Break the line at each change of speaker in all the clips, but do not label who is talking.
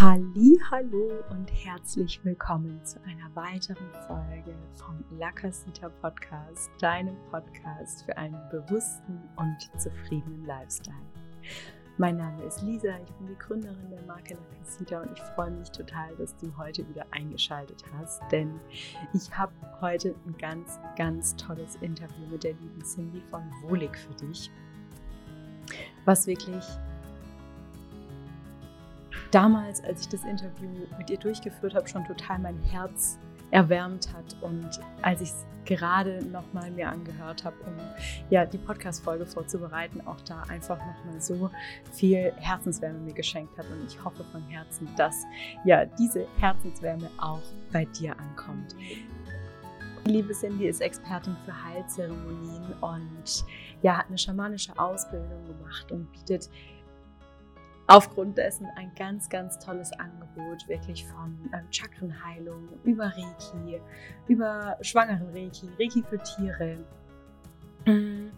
Hallo und herzlich willkommen zu einer weiteren Folge vom Lakasita Podcast, deinem Podcast für einen bewussten und zufriedenen Lifestyle. Mein Name ist Lisa, ich bin die Gründerin der Marke Lakasita und ich freue mich total, dass du heute wieder eingeschaltet hast, denn ich habe heute ein ganz, ganz tolles Interview mit der lieben Cindy von Wohlig für dich, was wirklich damals, als ich das Interview mit ihr durchgeführt habe, schon total mein Herz erwärmt hat und als ich es gerade nochmal mir angehört habe, um ja die Podcast-Folge vorzubereiten, auch da einfach nochmal so viel Herzenswärme mir geschenkt hat und ich hoffe von Herzen, dass ja diese Herzenswärme auch bei dir ankommt. Liebe Cindy ist Expertin für Heilzeremonien und ja, hat eine schamanische Ausbildung gemacht und bietet aufgrund dessen ein ganz, ganz tolles Angebot, wirklich von ähm, Chakrenheilung über Reiki, über schwangeren Reiki, Reiki für Tiere, mm,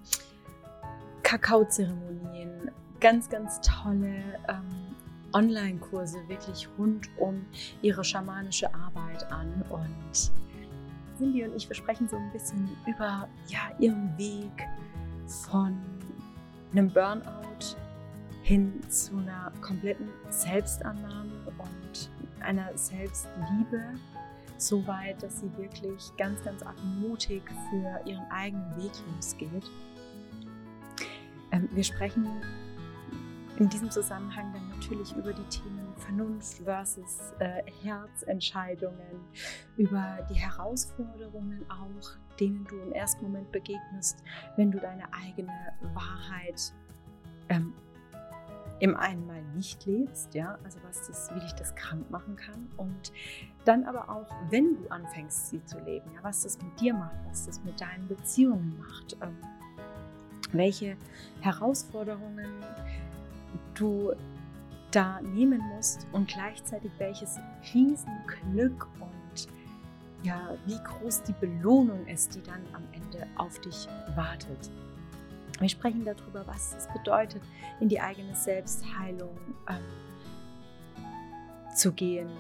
Kakaozeremonien, ganz, ganz tolle ähm, Online-Kurse wirklich rund um ihre schamanische Arbeit an. Und Cindy und ich, wir sprechen so ein bisschen über ja, ihren Weg von einem Burnout hin zu einer kompletten Selbstannahme und einer Selbstliebe, so weit, dass sie wirklich ganz, ganz mutig für ihren eigenen Weg losgeht. Ähm, wir sprechen in diesem Zusammenhang dann natürlich über die Themen Vernunft versus äh, Herzentscheidungen, über die Herausforderungen auch, denen du im ersten Moment begegnest, wenn du deine eigene Wahrheit ähm, im einen Mal nicht lebst, ja, also was das, wie dich das krank machen kann und dann aber auch, wenn du anfängst, sie zu leben, ja, was das mit dir macht, was das mit deinen Beziehungen macht, ähm, welche Herausforderungen du da nehmen musst und gleichzeitig welches Riesenglück und ja, wie groß die Belohnung ist, die dann am Ende auf dich wartet. Wir sprechen darüber, was es bedeutet, in die eigene Selbstheilung ähm, zu gehen.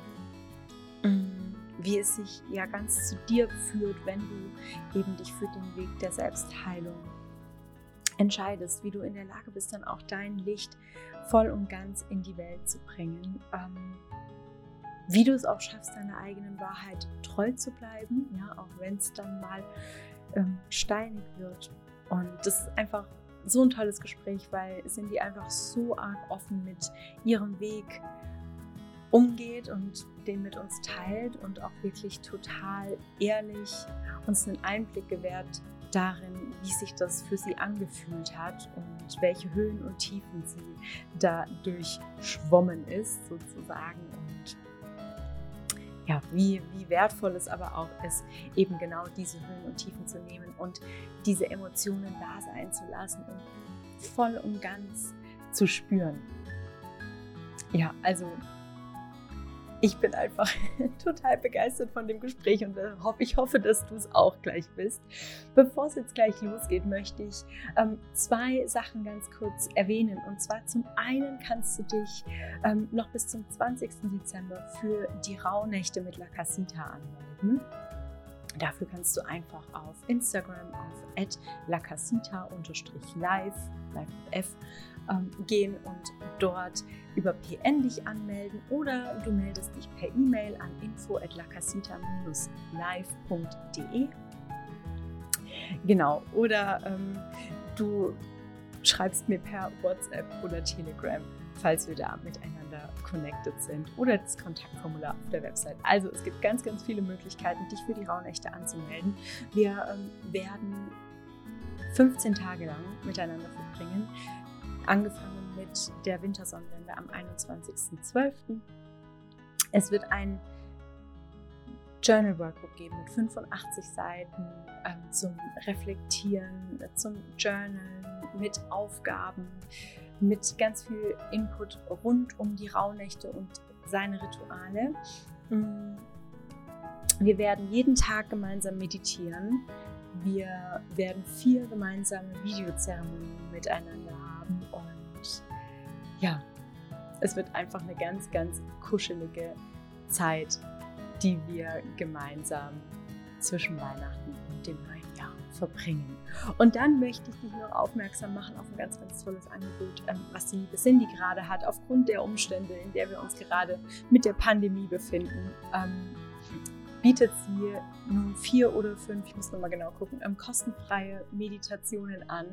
Mm, wie es sich ja ganz zu dir führt, wenn du eben dich für den Weg der Selbstheilung entscheidest, wie du in der Lage bist, dann auch dein Licht voll und ganz in die Welt zu bringen. Ähm, wie du es auch schaffst, deiner eigenen Wahrheit treu zu bleiben, ja, auch wenn es dann mal ähm, steinig wird und das ist einfach so ein tolles Gespräch, weil Cindy einfach so arg offen mit ihrem Weg umgeht und den mit uns teilt und auch wirklich total ehrlich uns einen Einblick gewährt darin, wie sich das für sie angefühlt hat und welche Höhen und Tiefen sie da durchschwommen ist sozusagen ja, wie, wie wertvoll es aber auch ist, eben genau diese Höhen und Tiefen zu nehmen und diese Emotionen da sein zu lassen und voll und ganz zu spüren. Ja, also ich bin einfach total begeistert von dem Gespräch und äh, ich hoffe, dass du es auch gleich bist. Bevor es jetzt gleich losgeht, möchte ich ähm, zwei Sachen ganz kurz erwähnen. Und zwar zum einen kannst du dich ähm, noch bis zum 20. Dezember für die Rauhnächte mit La Casita anmelden. Dafür kannst du einfach auf Instagram auf lacasita-live, live F, ähm, gehen und dort über PN dich anmelden oder du meldest dich per E-Mail an info@lacasita-live.de. Genau, oder ähm, du schreibst mir per WhatsApp oder Telegram, falls wir da miteinander connected sind oder das Kontaktformular auf der Website. Also es gibt ganz, ganz viele Möglichkeiten, dich für die Rauhnächte anzumelden. Wir ähm, werden 15 Tage lang miteinander verbringen angefangen mit der Wintersonnenwende am 21.12. Es wird ein Journal Workbook geben mit 85 Seiten ähm, zum Reflektieren, zum Journalen, mit Aufgaben, mit ganz viel Input rund um die Rauhnächte und seine Rituale. Mm, wir werden jeden Tag gemeinsam meditieren. Wir werden vier gemeinsame Videozeremonien miteinander ja, es wird einfach eine ganz, ganz kuschelige Zeit, die wir gemeinsam zwischen Weihnachten und dem neuen Jahr verbringen. Und dann möchte ich dich noch aufmerksam machen auf ein ganz, ganz tolles Angebot, ähm, was die liebe Cindy gerade hat, aufgrund der Umstände, in der wir uns gerade mit der Pandemie befinden. Bietet sie nun vier oder fünf, ich muss nochmal genau gucken, ähm, kostenfreie Meditationen an,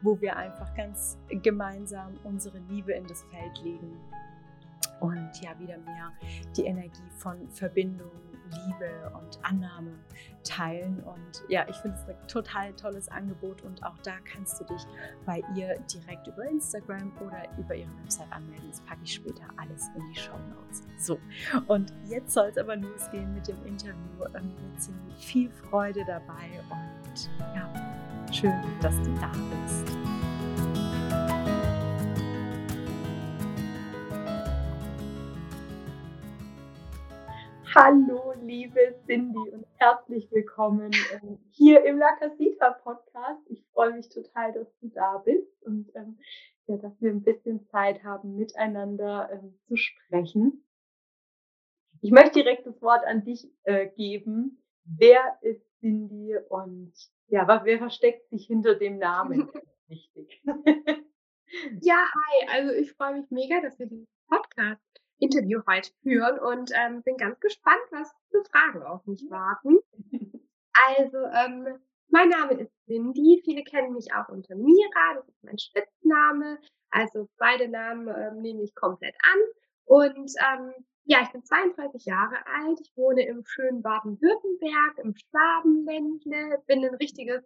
wo wir einfach ganz gemeinsam unsere Liebe in das Feld legen und ja wieder mehr die Energie von Verbindung, Liebe und Annahme teilen. Und ja, ich finde es ein total tolles Angebot und auch da kannst du dich bei ihr direkt über Instagram oder über ihre Website anmelden. Das packe ich später alles in die Show Notes. So, und jetzt soll es aber losgehen mit dem Interview. Ähm, mit viel Freude dabei und ja, schön, dass du da bist. Hallo, liebe Cindy und herzlich willkommen ähm, hier im La Casita Podcast. Ich freue mich total, dass du da bist und ähm, ja, dass wir ein bisschen Zeit haben, miteinander ähm, zu sprechen. Ich möchte direkt das Wort an dich äh, geben. Wer ist Cindy und ja, wer versteckt sich hinter dem Namen? Wichtig.
ja, hi. Also ich freue mich mega, dass wir diesen Podcast Interview heute führen und ähm, bin ganz gespannt, was für Fragen auf mich warten. Also, ähm, mein Name ist Cindy. Viele kennen mich auch unter Mira. Das ist mein Spitzname. Also beide Namen ähm, nehme ich komplett an. Und ähm, ja, ich bin 32 Jahre alt. Ich wohne im schönen Baden-Württemberg, im Schwabenländle. Bin ein richtiges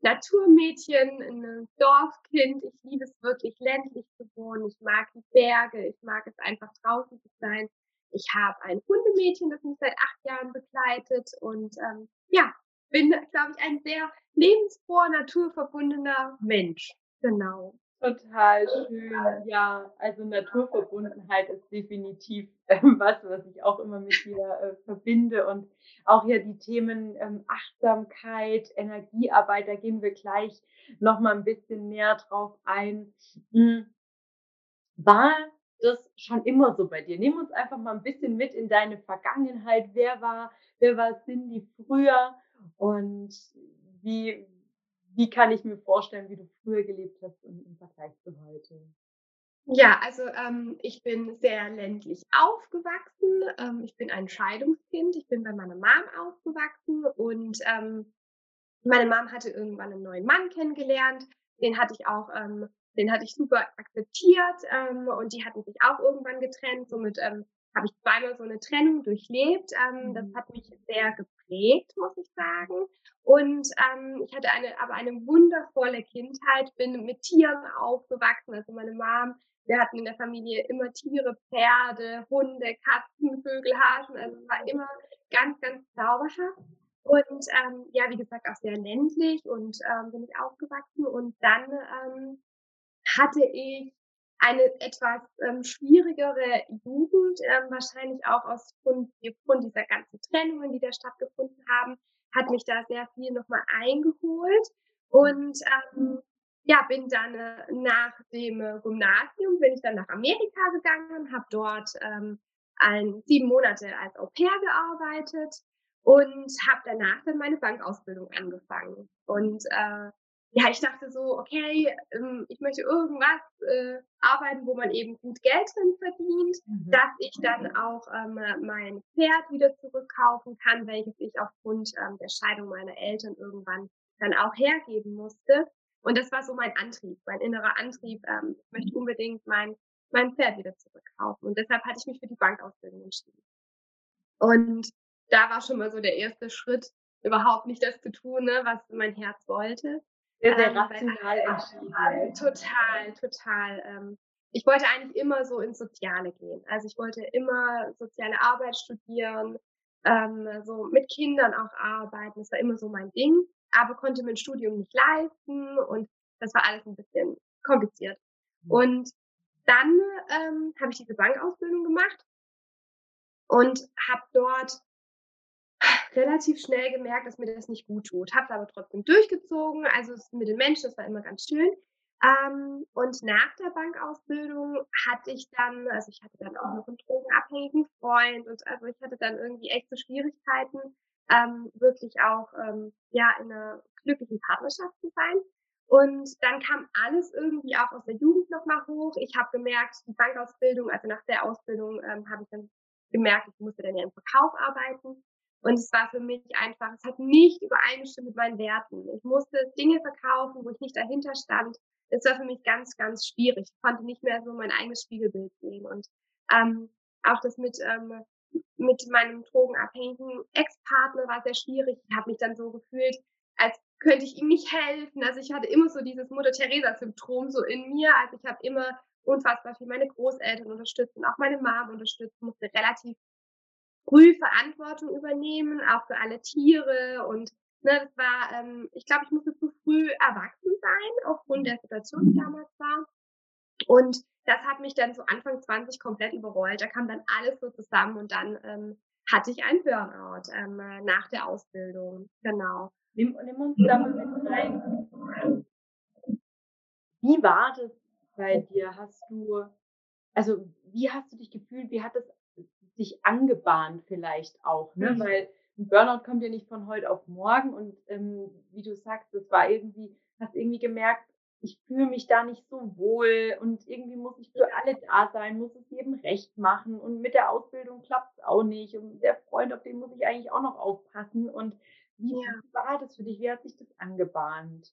Naturmädchen, ein Dorfkind. Ich liebe es wirklich, ländlich zu wohnen. Ich mag die Berge. Ich mag es einfach draußen zu sein. Ich habe ein Hundemädchen, das mich seit acht Jahren begleitet. Und ähm, ja, bin, glaube ich, ein sehr lebensfroher, naturverbundener Mensch. Genau.
Total schön. Ja, also Naturverbundenheit ist definitiv ähm, was, was ich auch immer mit dir äh, verbinde. Und auch ja die Themen ähm, Achtsamkeit, Energiearbeit, da gehen wir gleich nochmal ein bisschen näher drauf ein. Mhm. War das schon immer so bei dir? Nimm uns einfach mal ein bisschen mit in deine Vergangenheit. Wer war, wer war Cindy früher und wie, wie kann ich mir vorstellen, wie du früher gelebt hast im, im Vergleich zu heute?
Ja, also ähm, ich bin sehr ländlich aufgewachsen. Ähm, ich bin ein Scheidungskind. Ich bin bei meiner Mom aufgewachsen und ähm, meine Mom hatte irgendwann einen neuen Mann kennengelernt. Den hatte ich auch, ähm, den hatte ich super akzeptiert ähm, und die hatten sich auch irgendwann getrennt. Somit ähm, habe ich zweimal so eine Trennung durchlebt. Ähm, das mhm. hat mich sehr geprägt, muss ich sagen. Und ähm, ich hatte eine, aber eine wundervolle Kindheit, bin mit Tieren aufgewachsen. Also meine Mom, wir hatten in der Familie immer Tiere, Pferde, Hunde, Katzen, Vögel, Hasen. Also es war immer ganz, ganz zauberhaft. Und ähm, ja, wie gesagt, auch sehr ländlich und ähm, bin ich aufgewachsen. Und dann ähm, hatte ich eine etwas ähm, schwierigere Jugend, ähm, wahrscheinlich auch aus Grund, dieser ganzen Trennungen, die da stattgefunden haben, hat mich da sehr viel nochmal eingeholt. Und ähm, ja, bin dann äh, nach dem äh, Gymnasium, bin ich dann nach Amerika gegangen, habe dort ähm, ein, sieben Monate als Au pair gearbeitet und habe danach dann meine Bankausbildung angefangen. Und äh, ja, ich dachte so, okay, ähm, ich möchte irgendwas äh, arbeiten, wo man eben gut Geld drin verdient, mhm. dass ich dann auch ähm, mein Pferd wieder zurückkaufen kann, welches ich aufgrund ähm, der Scheidung meiner Eltern irgendwann dann auch hergeben musste. Und das war so mein Antrieb, mein innerer Antrieb. Ähm, ich möchte unbedingt mein, mein Pferd wieder zurückkaufen. Und deshalb hatte ich mich für die Bankausbildung entschieden. Und da war schon mal so der erste Schritt, überhaupt nicht das zu tun, ne, was mein Herz wollte.
Sehr, sehr ähm, rational entschieden.
Total, total. Ähm, ich wollte eigentlich immer so ins Soziale gehen. Also ich wollte immer soziale Arbeit studieren, ähm, so mit Kindern auch arbeiten. Das war immer so mein Ding, aber konnte mir ein Studium nicht leisten und das war alles ein bisschen kompliziert. Mhm. Und dann ähm, habe ich diese Bankausbildung gemacht und habe dort relativ schnell gemerkt, dass mir das nicht gut tut. Habe aber trotzdem durchgezogen. Also mit den Menschen, das war immer ganz schön. Ähm, und nach der Bankausbildung hatte ich dann, also ich hatte dann auch noch einen drogenabhängigen Freund und also ich hatte dann irgendwie echte Schwierigkeiten, ähm, wirklich auch ähm, ja in einer glücklichen Partnerschaft zu sein. Und dann kam alles irgendwie auch aus der Jugend nochmal hoch. Ich habe gemerkt, die Bankausbildung, also nach der Ausbildung ähm, habe ich dann gemerkt, ich musste dann ja im Verkauf arbeiten. Und es war für mich einfach, es hat nicht übereingestimmt mit meinen Werten. Ich musste Dinge verkaufen, wo ich nicht dahinter stand. Es war für mich ganz, ganz schwierig. Ich konnte nicht mehr so mein eigenes Spiegelbild sehen. Und ähm, auch das mit, ähm, mit meinem drogenabhängigen Ex-Partner war sehr schwierig. Ich habe mich dann so gefühlt, als könnte ich ihm nicht helfen. Also ich hatte immer so dieses Mutter-Theresa-Syndrom so in mir. Also ich habe immer unfassbar viel meine Großeltern unterstützt und auch meine Mom unterstützt, musste relativ früh Verantwortung übernehmen, auch für alle Tiere und ne, das war, ähm, ich glaube, ich musste zu früh erwachsen sein, aufgrund der Situation, die damals war. Und das hat mich dann so Anfang 20 komplett überrollt. Da kam dann alles so zusammen und dann ähm, hatte ich einen Burnout ähm, nach der Ausbildung. Genau.
Nimm, nimm uns da mal mit rein. Wie war das bei dir? Hast du, also wie hast du dich gefühlt? Wie hat das sich angebahnt vielleicht auch? Ne? Mhm. Weil ein Burnout kommt ja nicht von heute auf morgen und ähm, wie du sagst, das war irgendwie, hast irgendwie gemerkt, ich fühle mich da nicht so wohl und irgendwie muss ich für alle da sein, muss es jedem recht machen und mit der Ausbildung klappt es auch nicht und der Freund, auf den muss ich eigentlich auch noch aufpassen und wie ja. war das für dich? Wie hat sich das angebahnt?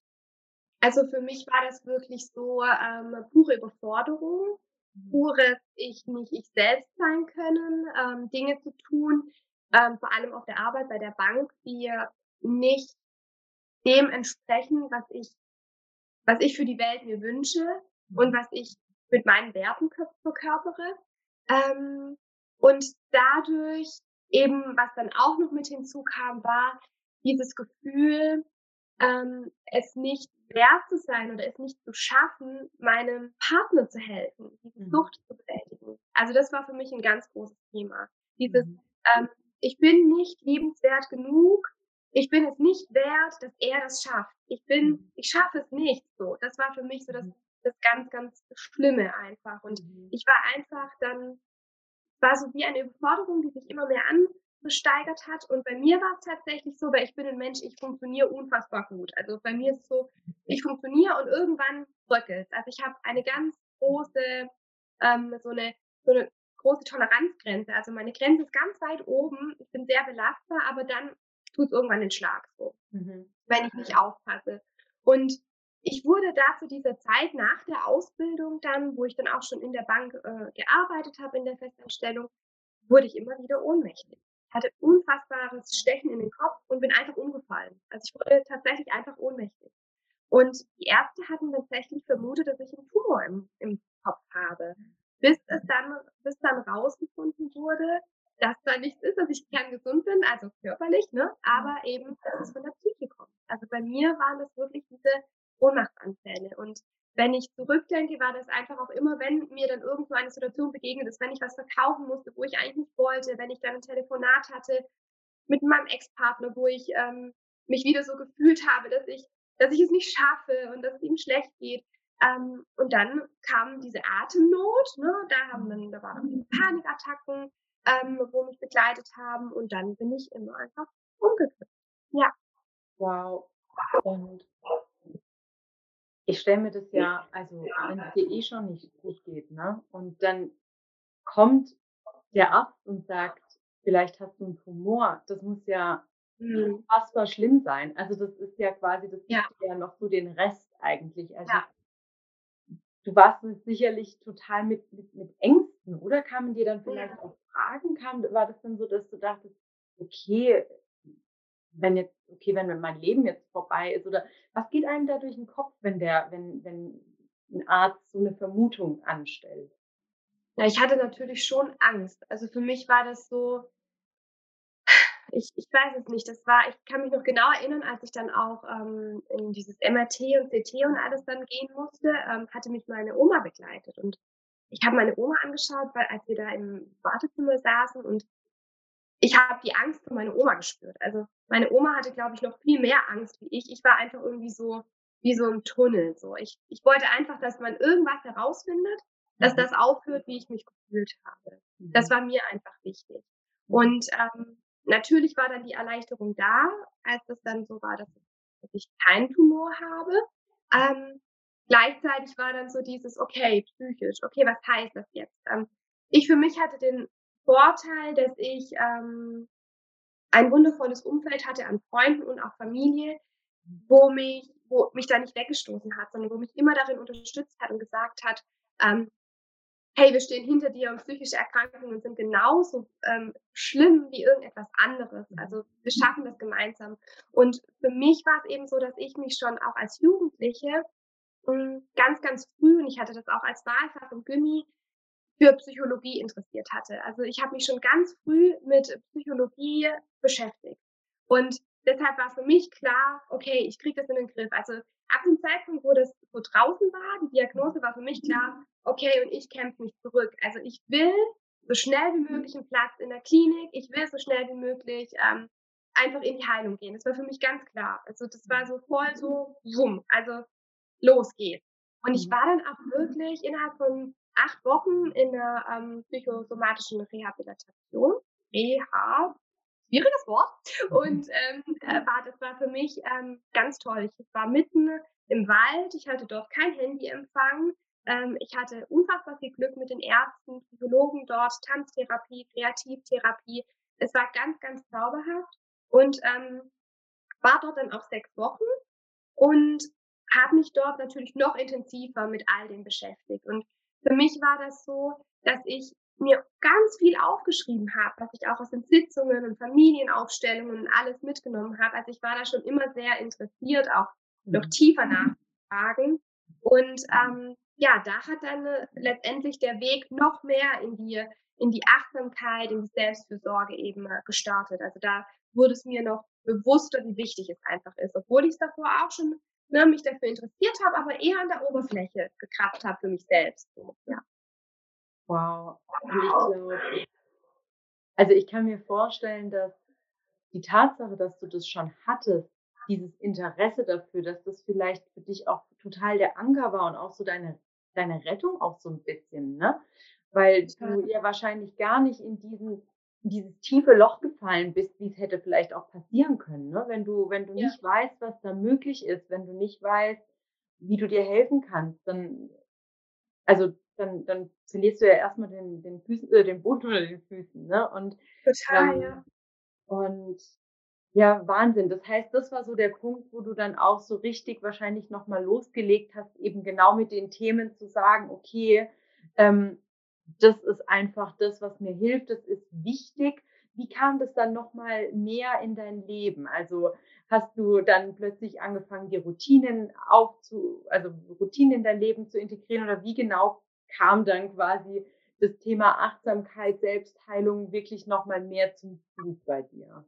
Also für mich war das wirklich so ähm, pure Überforderung. Pures ich nicht ich selbst sein können, ähm, Dinge zu tun, ähm, vor allem auf der Arbeit bei der Bank, die nicht dem entsprechen, was ich, was ich für die Welt mir wünsche und mhm. was ich mit meinen Werten verkörpere. Ähm, und dadurch eben, was dann auch noch mit hinzukam, war, dieses Gefühl, ähm, es nicht wert zu sein oder es nicht zu schaffen, meinem Partner zu helfen, diese mhm. Sucht zu bewältigen. Also das war für mich ein ganz großes Thema. Dieses, mhm. ähm, ich bin nicht liebenswert genug, ich bin es nicht wert, dass er das schafft. Ich bin, mhm. ich schaffe es nicht so. Das war für mich so das, mhm. das ganz, ganz Schlimme einfach. Und mhm. ich war einfach dann, war so wie eine Überforderung, die sich immer mehr an, gesteigert hat. Und bei mir war es tatsächlich so, weil ich bin ein Mensch, ich funktioniere unfassbar gut. Also bei mir ist es so, ich funktioniere und irgendwann bröckelt Also ich habe eine ganz große, ähm, so eine, so eine große Toleranzgrenze. Also meine Grenze ist ganz weit oben. Ich bin sehr belastbar, aber dann tut es irgendwann den Schlag so, mhm. wenn ich nicht aufpasse. Und ich wurde da zu dieser Zeit nach der Ausbildung dann, wo ich dann auch schon in der Bank äh, gearbeitet habe, in der Festanstellung, wurde ich immer wieder ohnmächtig hatte unfassbares Stechen in den Kopf und bin einfach umgefallen. Also ich wurde tatsächlich einfach ohnmächtig. Und die Ärzte hatten tatsächlich vermutet, dass ich einen Tumor im, im Kopf habe. Bis es dann, bis dann rausgefunden wurde, dass da nichts ist, dass ich kerngesund bin, also körperlich, ne, aber eben, dass es von der Psyche kommt. Also bei mir waren das wirklich diese Ohnmachtsanfälle und wenn ich zurückdenke, war das einfach auch immer, wenn mir dann irgendwo eine Situation begegnet ist, wenn ich was verkaufen musste, wo ich eigentlich nicht wollte, wenn ich dann ein Telefonat hatte mit meinem Ex-Partner, wo ich ähm, mich wieder so gefühlt habe, dass ich, dass ich es nicht schaffe und dass es ihm schlecht geht. Ähm, und dann kam diese Atemnot, ne? da haben dann, da waren dann Panikattacken, ähm, wo mich begleitet haben und dann bin ich immer einfach umgekippt. Ja.
Wow. Und ich stelle mir das ja, also wenn es dir eh schon nicht gut geht, ne? Und dann kommt der Arzt und sagt, vielleicht hast du einen Tumor. Das muss ja mhm. unfassbar schlimm sein. Also das ist ja quasi, das ja. gibt ja noch so den Rest eigentlich. Also ja. du warst sicherlich total mit, mit, mit Ängsten, oder? Kamen dir dann vielleicht ja. auch Fragen? Kam, war das dann so, dass du dachtest, okay, wenn jetzt, okay, wenn mein Leben jetzt vorbei ist oder was geht einem da durch den Kopf, wenn der, wenn, wenn ein Arzt so eine Vermutung anstellt?
Ja, ich hatte natürlich schon Angst. Also für mich war das so, ich, ich weiß es nicht, das war, ich kann mich noch genau erinnern, als ich dann auch ähm, in dieses MRT und CT und alles dann gehen musste, ähm, hatte mich meine Oma begleitet und ich habe meine Oma angeschaut, weil als wir da im Wartezimmer saßen und ich habe die Angst für meine Oma gespürt. Also meine Oma hatte, glaube ich, noch viel mehr Angst wie ich. Ich war einfach irgendwie so, wie so ein Tunnel. So. Ich, ich wollte einfach, dass man irgendwas herausfindet, dass mhm. das aufhört, wie ich mich gefühlt habe. Das mhm. war mir einfach wichtig. Und ähm, natürlich war dann die Erleichterung da, als es dann so war, dass, dass ich keinen Tumor habe. Ähm, gleichzeitig war dann so dieses, okay, psychisch, okay, was heißt das jetzt? Ähm, ich für mich hatte den Vorteil, dass ich ähm, ein wundervolles Umfeld hatte an Freunden und auch Familie, wo mich, wo mich da nicht weggestoßen hat, sondern wo mich immer darin unterstützt hat und gesagt hat, ähm, hey, wir stehen hinter dir und psychische Erkrankungen sind genauso ähm, schlimm wie irgendetwas anderes. Also wir schaffen das gemeinsam. Und für mich war es eben so, dass ich mich schon auch als Jugendliche mh, hm, ganz, ganz früh, und ich hatte das auch als Wahlfach im Gimmi, für Psychologie interessiert hatte. Also ich habe mich schon ganz früh mit Psychologie beschäftigt. Und deshalb war für mich klar, okay, ich kriege das in den Griff. Also ab dem Zeitpunkt, wo das so draußen war, die Diagnose war für mich klar, okay, und ich kämpfe mich zurück. Also ich will so schnell wie möglich einen Platz in der Klinik, ich will so schnell wie möglich ähm, einfach in die Heilung gehen. Das war für mich ganz klar. Also das war so voll so, wumm, also los geht's. Und ich mhm. war dann auch wirklich innerhalb von acht Wochen in der ähm, psychosomatischen Rehabilitation. Reha, schwieriges Wort. Und ähm, äh, war, das war für mich ähm, ganz toll. Ich war mitten im Wald, ich hatte dort kein Handyempfang. Ähm, ich hatte unfassbar viel Glück mit den Ärzten, Psychologen dort, Tanztherapie, Kreativtherapie. Es war ganz, ganz zauberhaft und ähm, war dort dann auch sechs Wochen und habe mich dort natürlich noch intensiver mit all dem beschäftigt. Und für mich war das so, dass ich mir ganz viel aufgeschrieben habe, was ich auch aus den Sitzungen und Familienaufstellungen und alles mitgenommen habe. Also ich war da schon immer sehr interessiert, auch noch mhm. tiefer nachzufragen. Und ähm, ja, da hat dann äh, letztendlich der Weg noch mehr in die, in die Achtsamkeit, in die Selbstfürsorge eben äh, gestartet. Also da wurde es mir noch bewusster, wie wichtig es einfach ist, obwohl ich es davor auch schon ne, mich dafür interessiert habe, aber eher an der Oberfläche gekratzt habe für mich selbst. So, ja.
Wow. Und ich glaube, also ich kann mir vorstellen, dass die Tatsache, dass du das schon hattest, dieses Interesse dafür, dass das vielleicht für dich auch total der Anker war und auch so deine, deine Rettung auch so ein bisschen, ne? Weil du ja wahrscheinlich gar nicht in diesen dieses tiefe Loch gefallen bist, wie es hätte vielleicht auch passieren können. Ne? Wenn du, wenn du ja. nicht weißt, was da möglich ist, wenn du nicht weißt, wie du dir helfen kannst, dann, also dann, dann verlierst du ja erstmal den, den Füßen, äh, den Boden unter den Füßen, ne? Und
total, ähm, ja.
Und ja, Wahnsinn. Das heißt, das war so der Punkt, wo du dann auch so richtig wahrscheinlich nochmal losgelegt hast, eben genau mit den Themen zu sagen, okay, ähm, das ist einfach das, was mir hilft, das ist wichtig. Wie kam das dann nochmal mehr in dein Leben? Also hast du dann plötzlich angefangen, die Routinen aufzu, also Routinen in dein Leben zu integrieren oder wie genau kam dann quasi das Thema Achtsamkeit, Selbstheilung wirklich nochmal mehr zum Zug bei dir?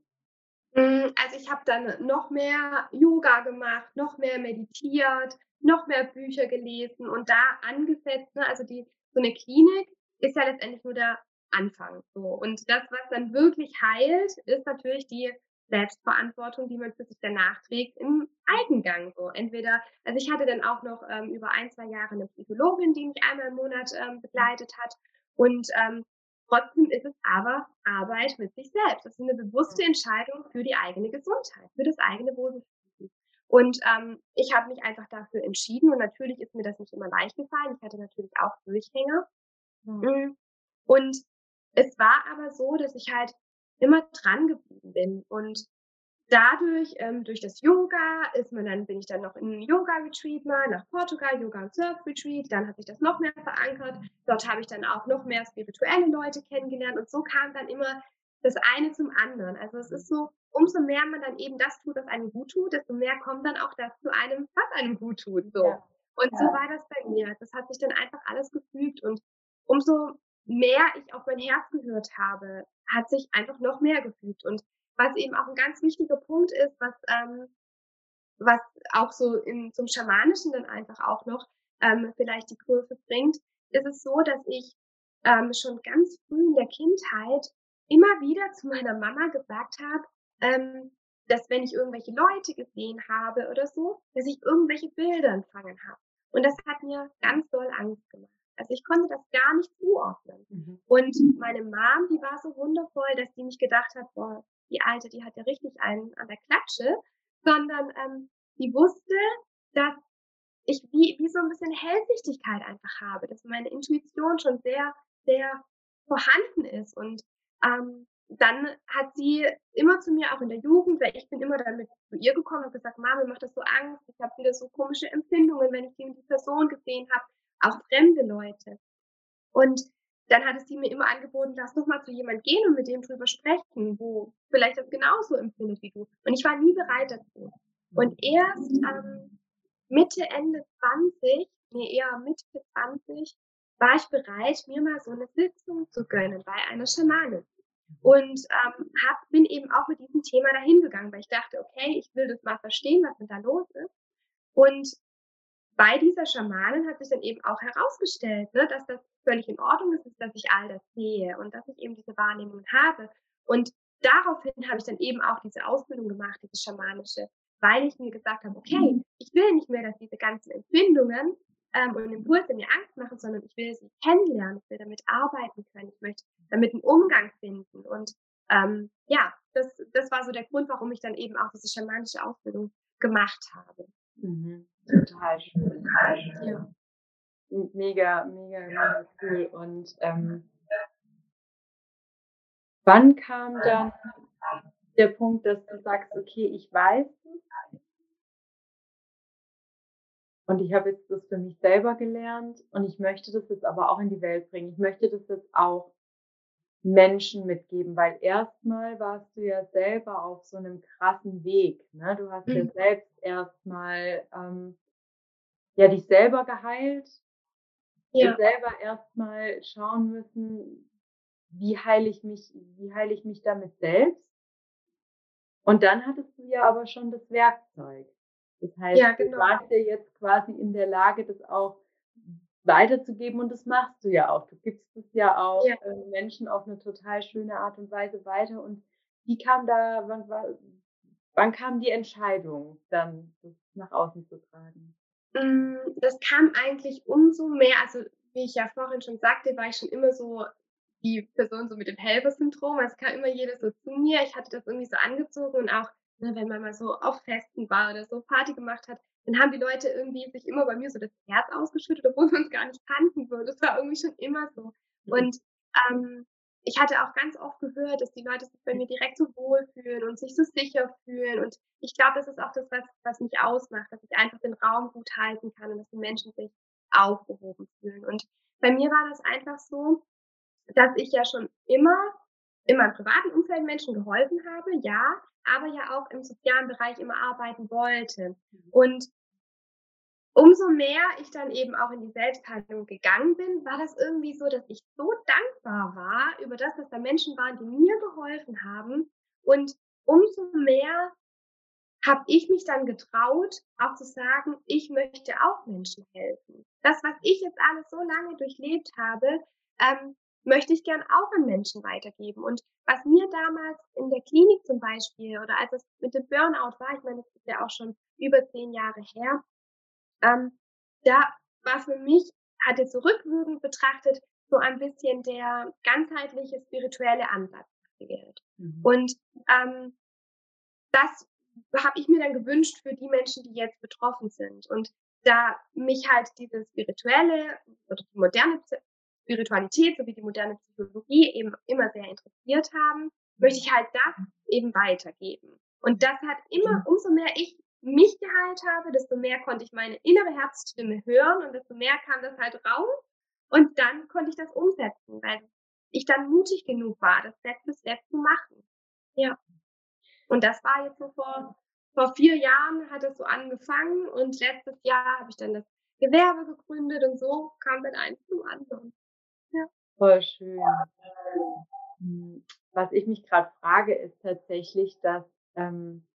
Hm, also ich habe dann noch mehr Yoga gemacht, noch mehr meditiert, noch mehr Bücher gelesen und da angesetzt, ne, also die so eine Klinik ist ja letztendlich nur der Anfang. So. Und das, was dann wirklich heilt, ist natürlich die Selbstverantwortung, die man für sich danach trägt im Eigengang. So. Entweder, also ich hatte dann auch noch ähm, über ein, zwei Jahre eine Psychologin, die mich einmal im Monat ähm, begleitet hat. Und ähm, trotzdem ist es aber Arbeit mit sich selbst. Das ist eine bewusste Entscheidung für die eigene Gesundheit, für das eigene Wohlbefinden. Und ähm, ich habe mich einfach dafür entschieden und natürlich ist mir das nicht immer leicht gefallen. Ich hatte natürlich auch Durchhänger. Mhm. Und es war aber so, dass ich halt immer dran geblieben bin und dadurch, ähm, durch das Yoga, ist man dann, bin ich dann noch in Yoga-Retreat mal nach Portugal, Yoga- und Surf-Retreat, dann hat sich das noch mehr verankert. Dort habe ich dann auch noch mehr spirituelle Leute kennengelernt und so kam dann immer das eine zum anderen. Also es ist so, umso mehr man dann eben das tut, was einem gut tut, desto mehr kommt dann auch das zu einem, was einem gut tut. So. Ja. Und ja. so war das bei mir. Das hat sich dann einfach alles gefügt und umso mehr ich auf mein Herz gehört habe, hat sich einfach noch mehr gefügt. Und was eben auch ein ganz wichtiger Punkt ist, was, ähm, was auch so im, zum Schamanischen dann einfach auch noch ähm, vielleicht die Kurve bringt, ist es so, dass ich ähm, schon ganz früh in der Kindheit immer wieder zu meiner Mama gesagt habe, ähm, dass wenn ich irgendwelche Leute gesehen habe oder so, dass ich irgendwelche Bilder empfangen habe. Und das hat mir ganz doll Angst gemacht. Also ich konnte das gar nicht zuordnen. Mhm. Und meine Mom, die war so wundervoll, dass die nicht gedacht hat, boah, die Alte, die hat ja richtig einen an der Klatsche, sondern ähm, die wusste, dass ich wie, wie so ein bisschen Hellsichtigkeit einfach habe, dass meine Intuition schon sehr, sehr vorhanden ist. Und ähm, dann hat sie immer zu mir, auch in der Jugend, weil ich bin immer damit zu ihr gekommen und gesagt, Mama, mir macht das so Angst, ich habe wieder so komische Empfindungen, wenn ich die, die Person gesehen habe, auch fremde Leute. Und dann hat es sie mir immer angeboten, lass noch mal zu jemand gehen und mit dem drüber sprechen, wo vielleicht das genauso empfindet wie du. Und ich war nie bereit dazu. Und erst ähm, Mitte, Ende 20, nee, eher Mitte 20, war ich bereit, mir mal so eine Sitzung zu gönnen bei einer Schamanin. Und ähm, hab, bin eben auch mit diesem Thema dahin gegangen, weil ich dachte, okay, ich will das mal verstehen, was denn da los ist. Und bei dieser Schamanin hat sich dann eben auch herausgestellt, ne, dass das völlig in Ordnung ist, dass ich all das sehe und dass ich eben diese Wahrnehmung habe. Und daraufhin habe ich dann eben auch diese Ausbildung gemacht, diese schamanische, weil ich mir gesagt habe, okay, ich will nicht mehr, dass diese ganzen Empfindungen ähm, und Impulse mir Angst machen, sondern ich will sie kennenlernen, ich will damit arbeiten können, ich möchte damit einen Umgang finden. Und ähm, ja, das, das war so der Grund, warum ich dann eben auch diese schamanische Ausbildung gemacht habe.
Mhm. Total schön. Ja. Mega, mega, mega cool. Und ähm, wann kam dann der Punkt, dass du sagst, okay, ich weiß es und ich habe jetzt das für mich selber gelernt und ich möchte das jetzt aber auch in die Welt bringen. Ich möchte das jetzt auch Menschen mitgeben, weil erstmal warst du ja selber auf so einem krassen Weg. Ne? Du hast ja mhm. selbst erstmal ähm, ja dich selber geheilt, ja. selber erstmal schauen müssen, wie heile ich mich, wie heile ich mich damit selbst. Und dann hattest du ja aber schon das Werkzeug. Das heißt, ja, genau. du warst ja jetzt quasi in der Lage, das auch weiterzugeben und das machst du ja auch. Du gibst es ja auch ja. Äh, Menschen auf eine total schöne Art und Weise weiter. Und wie kam da, wann, wann kam die Entscheidung, dann das nach außen zu tragen?
Mm, das kam eigentlich umso mehr, also wie ich ja vorhin schon sagte, war ich schon immer so die Person so mit dem Helfer-Syndrom. Es kam immer jeder so zu mir. Ich hatte das irgendwie so angezogen und auch, ne, wenn man mal so auf Festen war oder so Party gemacht hat, dann haben die Leute irgendwie sich immer bei mir so das Herz ausgeschüttet, obwohl wir uns gar nicht kannten. So. Das war irgendwie schon immer so. Mhm. Und ähm, ich hatte auch ganz oft gehört, dass die Leute sich bei mir direkt so wohlfühlen und sich so sicher fühlen. Und ich glaube, das ist auch das, was, was mich ausmacht, dass ich einfach den Raum gut halten kann und dass die Menschen sich aufgehoben fühlen. Und bei mir war das einfach so, dass ich ja schon immer in meinem privaten Umfeld Menschen geholfen habe, ja, aber ja auch im sozialen Bereich immer arbeiten wollte. Mhm. Und umso mehr ich dann eben auch in die Selbstheilung gegangen bin, war das irgendwie so, dass ich so dankbar war über das, dass da Menschen waren, die mir geholfen haben. Und umso mehr habe ich mich dann getraut, auch zu sagen, ich möchte auch Menschen helfen. Das, was ich jetzt alles so lange durchlebt habe, ähm, möchte ich gern auch an Menschen weitergeben. Und was mir damals in der Klinik zum Beispiel oder als es mit dem Burnout war, ich meine, das ist ja auch schon über zehn Jahre her, ähm, da war für mich, hatte zurückwirkend betrachtet, so ein bisschen der ganzheitliche spirituelle Ansatz gewählt. Mhm. Und ähm, das habe ich mir dann gewünscht für die Menschen, die jetzt betroffen sind. Und da mich halt diese spirituelle oder die moderne Spiritualität sowie die moderne Psychologie eben immer sehr interessiert haben, möchte ich halt das eben weitergeben. Und das hat immer, mhm. umso mehr ich mich geheilt habe, desto mehr konnte ich meine innere Herzstimme hören und desto mehr kam das halt raus. Und dann konnte ich das umsetzen, weil ich dann mutig genug war, das für Step zu machen. Ja. Und das war jetzt so vor, vor vier Jahren hat es so angefangen und letztes Jahr habe ich dann das Gewerbe gegründet und so kam dann eins zum anderen.
Voll schön. Hm, was ich mich gerade frage, ist tatsächlich, dass, ähm,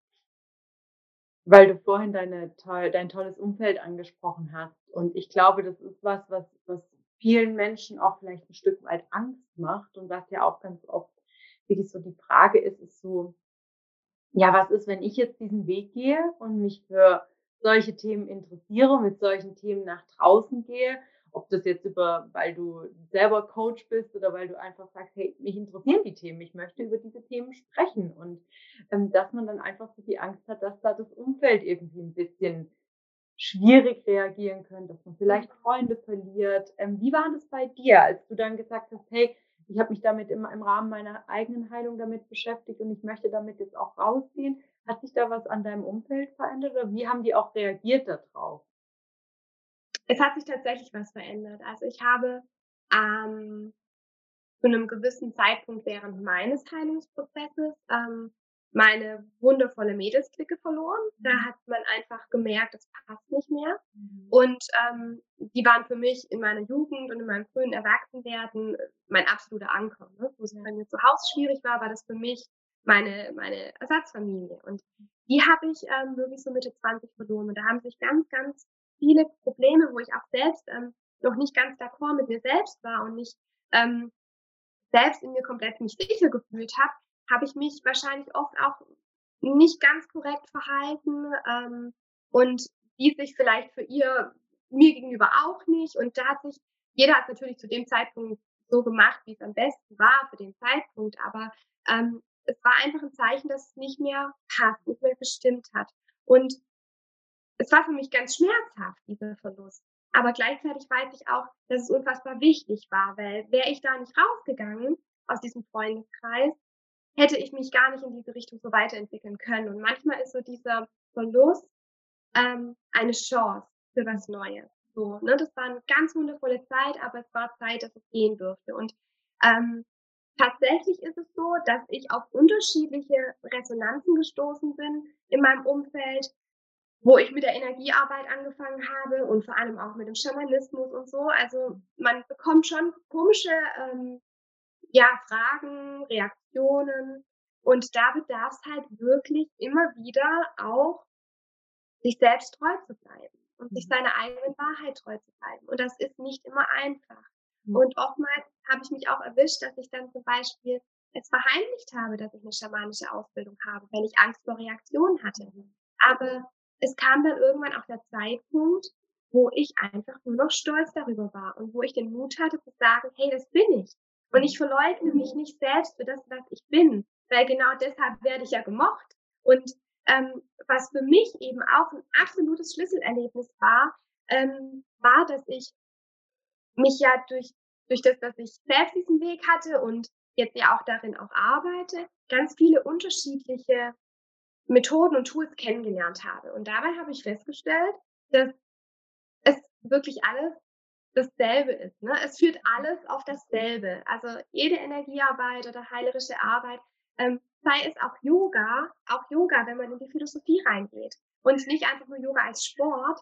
weil du vorhin deine toll, dein tolles Umfeld angesprochen hast. Und ich glaube, das ist was, was, was vielen Menschen auch vielleicht ein Stück weit Angst macht und was ja auch ganz oft wirklich so die Frage ist, ist so, ja, was ist, wenn ich jetzt diesen Weg gehe und mich für solche Themen interessiere, mit solchen Themen nach draußen gehe, ob das jetzt über, weil du selber Coach bist oder weil du einfach sagst, hey, mich interessieren die Themen, ich möchte über diese Themen sprechen und ähm, dass man dann einfach so die Angst hat, dass da das Umfeld irgendwie ein bisschen schwierig reagieren könnte, dass man vielleicht Freunde verliert. Ähm, wie war das bei dir, als du dann gesagt hast, hey, ich habe mich damit immer im Rahmen meiner eigenen Heilung damit beschäftigt und ich möchte damit jetzt auch rausgehen. Hat sich da was an deinem Umfeld verändert oder wie haben die auch reagiert darauf?
Es hat sich tatsächlich was verändert. Also ich habe ähm, zu einem gewissen Zeitpunkt während meines Heilungsprozesses ähm, meine wundervolle Mädelsklicke verloren. Da mhm. hat man einfach gemerkt, das passt nicht mehr. Mhm. Und ähm, die waren für mich in meiner Jugend und in meinem frühen Erwachsenwerden mein absoluter Anker. Ne? Wo es bei mir zu Hause schwierig war, war das für mich meine, meine Ersatzfamilie. Und die habe ich ähm, wirklich so Mitte 20 verloren. Und da haben sich ganz, ganz viele Probleme, wo ich auch selbst ähm, noch nicht ganz d'accord mit mir selbst war und nicht ähm, selbst in mir komplett nicht sicher gefühlt habe, habe ich mich wahrscheinlich oft auch nicht ganz korrekt verhalten ähm, und die sich vielleicht für ihr mir gegenüber auch nicht. Und da hat sich, jeder hat natürlich zu dem Zeitpunkt so gemacht, wie es am besten war für den Zeitpunkt, aber ähm, es war einfach ein Zeichen, dass es nicht mehr passt, nicht mehr bestimmt hat. Und es war für mich ganz schmerzhaft, dieser Verlust. Aber gleichzeitig weiß ich auch, dass es unfassbar wichtig war, weil wäre ich da nicht rausgegangen aus diesem Freundeskreis, hätte ich mich gar nicht in diese Richtung so weiterentwickeln können. Und manchmal ist so dieser Verlust ähm, eine Chance für was Neues. So, ne? Das war eine ganz wundervolle Zeit, aber es war Zeit, dass es gehen durfte. Und ähm, tatsächlich ist es so, dass ich auf unterschiedliche Resonanzen gestoßen bin in meinem Umfeld, wo ich mit der Energiearbeit angefangen habe und vor allem auch mit dem Schamanismus und so. Also man bekommt schon komische ähm, ja, Fragen, Reaktionen. Und da bedarf es halt wirklich immer wieder auch, sich selbst treu zu bleiben und sich mhm. seiner eigenen Wahrheit treu zu bleiben. Und das ist nicht immer einfach. Mhm. Und oftmals habe ich mich auch erwischt, dass ich dann zum Beispiel es verheimlicht habe, dass ich eine schamanische Ausbildung habe, wenn ich Angst vor Reaktionen hatte. Aber es kam dann irgendwann auch der Zeitpunkt, wo ich einfach nur noch stolz darüber war und wo ich den Mut hatte zu sagen, hey, das bin ich. Und ich verleugne mich nicht selbst für das, was ich bin, weil genau deshalb werde ich ja gemocht. Und ähm, was für mich eben auch ein absolutes Schlüsselerlebnis war, ähm, war, dass ich mich ja durch, durch das, dass ich selbst diesen Weg hatte und jetzt ja auch darin auch arbeite, ganz viele unterschiedliche Methoden und Tools kennengelernt habe. Und dabei habe ich festgestellt, dass es wirklich alles dasselbe ist. Ne? Es führt alles auf dasselbe. Also jede Energiearbeit oder heilerische Arbeit, ähm, sei es auch Yoga, auch Yoga, wenn man in die Philosophie reingeht und nicht einfach nur Yoga als Sport.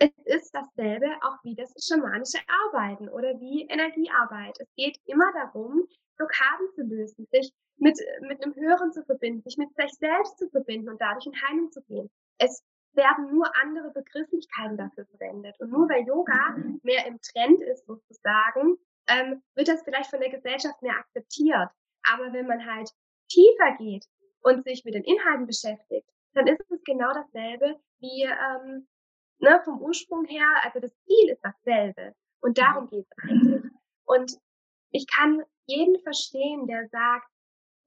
Es ist dasselbe auch wie das schamanische Arbeiten oder wie Energiearbeit. Es geht immer darum, Blockaden zu lösen, sich mit, mit einem Höheren zu verbinden, sich mit sich selbst zu verbinden und dadurch in Heilung zu gehen. Es werden nur andere Begrifflichkeiten dafür verwendet. Und nur weil Yoga mehr im Trend ist sozusagen, ähm, wird das vielleicht von der Gesellschaft mehr akzeptiert. Aber wenn man halt tiefer geht und sich mit den Inhalten beschäftigt, dann ist es genau dasselbe wie ähm, ne, vom Ursprung her. Also das Ziel ist dasselbe. Und darum mhm. geht es eigentlich. Und ich kann jeden verstehen, der sagt,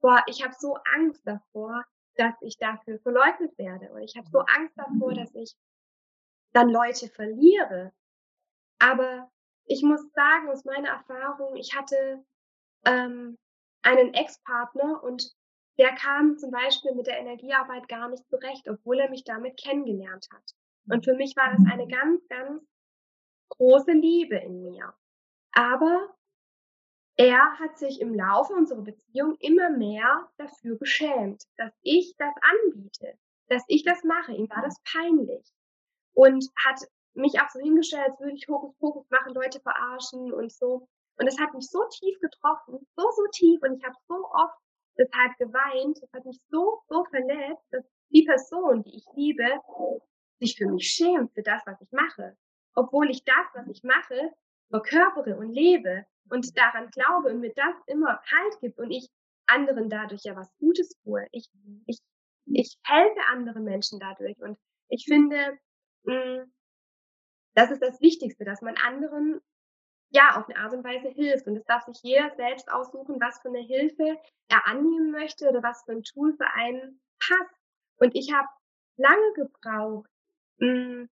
boah, ich habe so Angst davor, dass ich dafür verleugnet werde. Und ich habe so Angst davor, dass ich dann Leute verliere. Aber ich muss sagen, aus meiner Erfahrung, ich hatte ähm, einen Ex-Partner und der kam zum Beispiel mit der Energiearbeit gar nicht zurecht, obwohl er mich damit kennengelernt hat. Und für mich war das eine ganz, ganz große Liebe in mir. Aber er hat sich im Laufe unserer Beziehung immer mehr dafür geschämt, dass ich das anbiete, dass ich das mache. Ihm war das peinlich und hat mich auch so hingestellt, als würde ich Hokuspokus machen, Leute verarschen und so. Und es hat mich so tief getroffen, so, so tief und ich habe so oft deshalb geweint. Es hat mich so, so verletzt, dass die Person, die ich liebe, sich für mich schämt, für das, was ich mache. Obwohl ich das, was ich mache, verkörpere und lebe und daran glaube und mir das immer Halt gibt und ich anderen dadurch ja was Gutes tue. Ich, ich ich helfe andere Menschen dadurch. Und ich finde, hm, das ist das Wichtigste, dass man anderen ja auf eine Art und Weise hilft. Und es darf sich jeder selbst aussuchen, was für eine Hilfe er annehmen möchte oder was für ein Tool für einen passt. Und ich habe lange gebraucht, hm,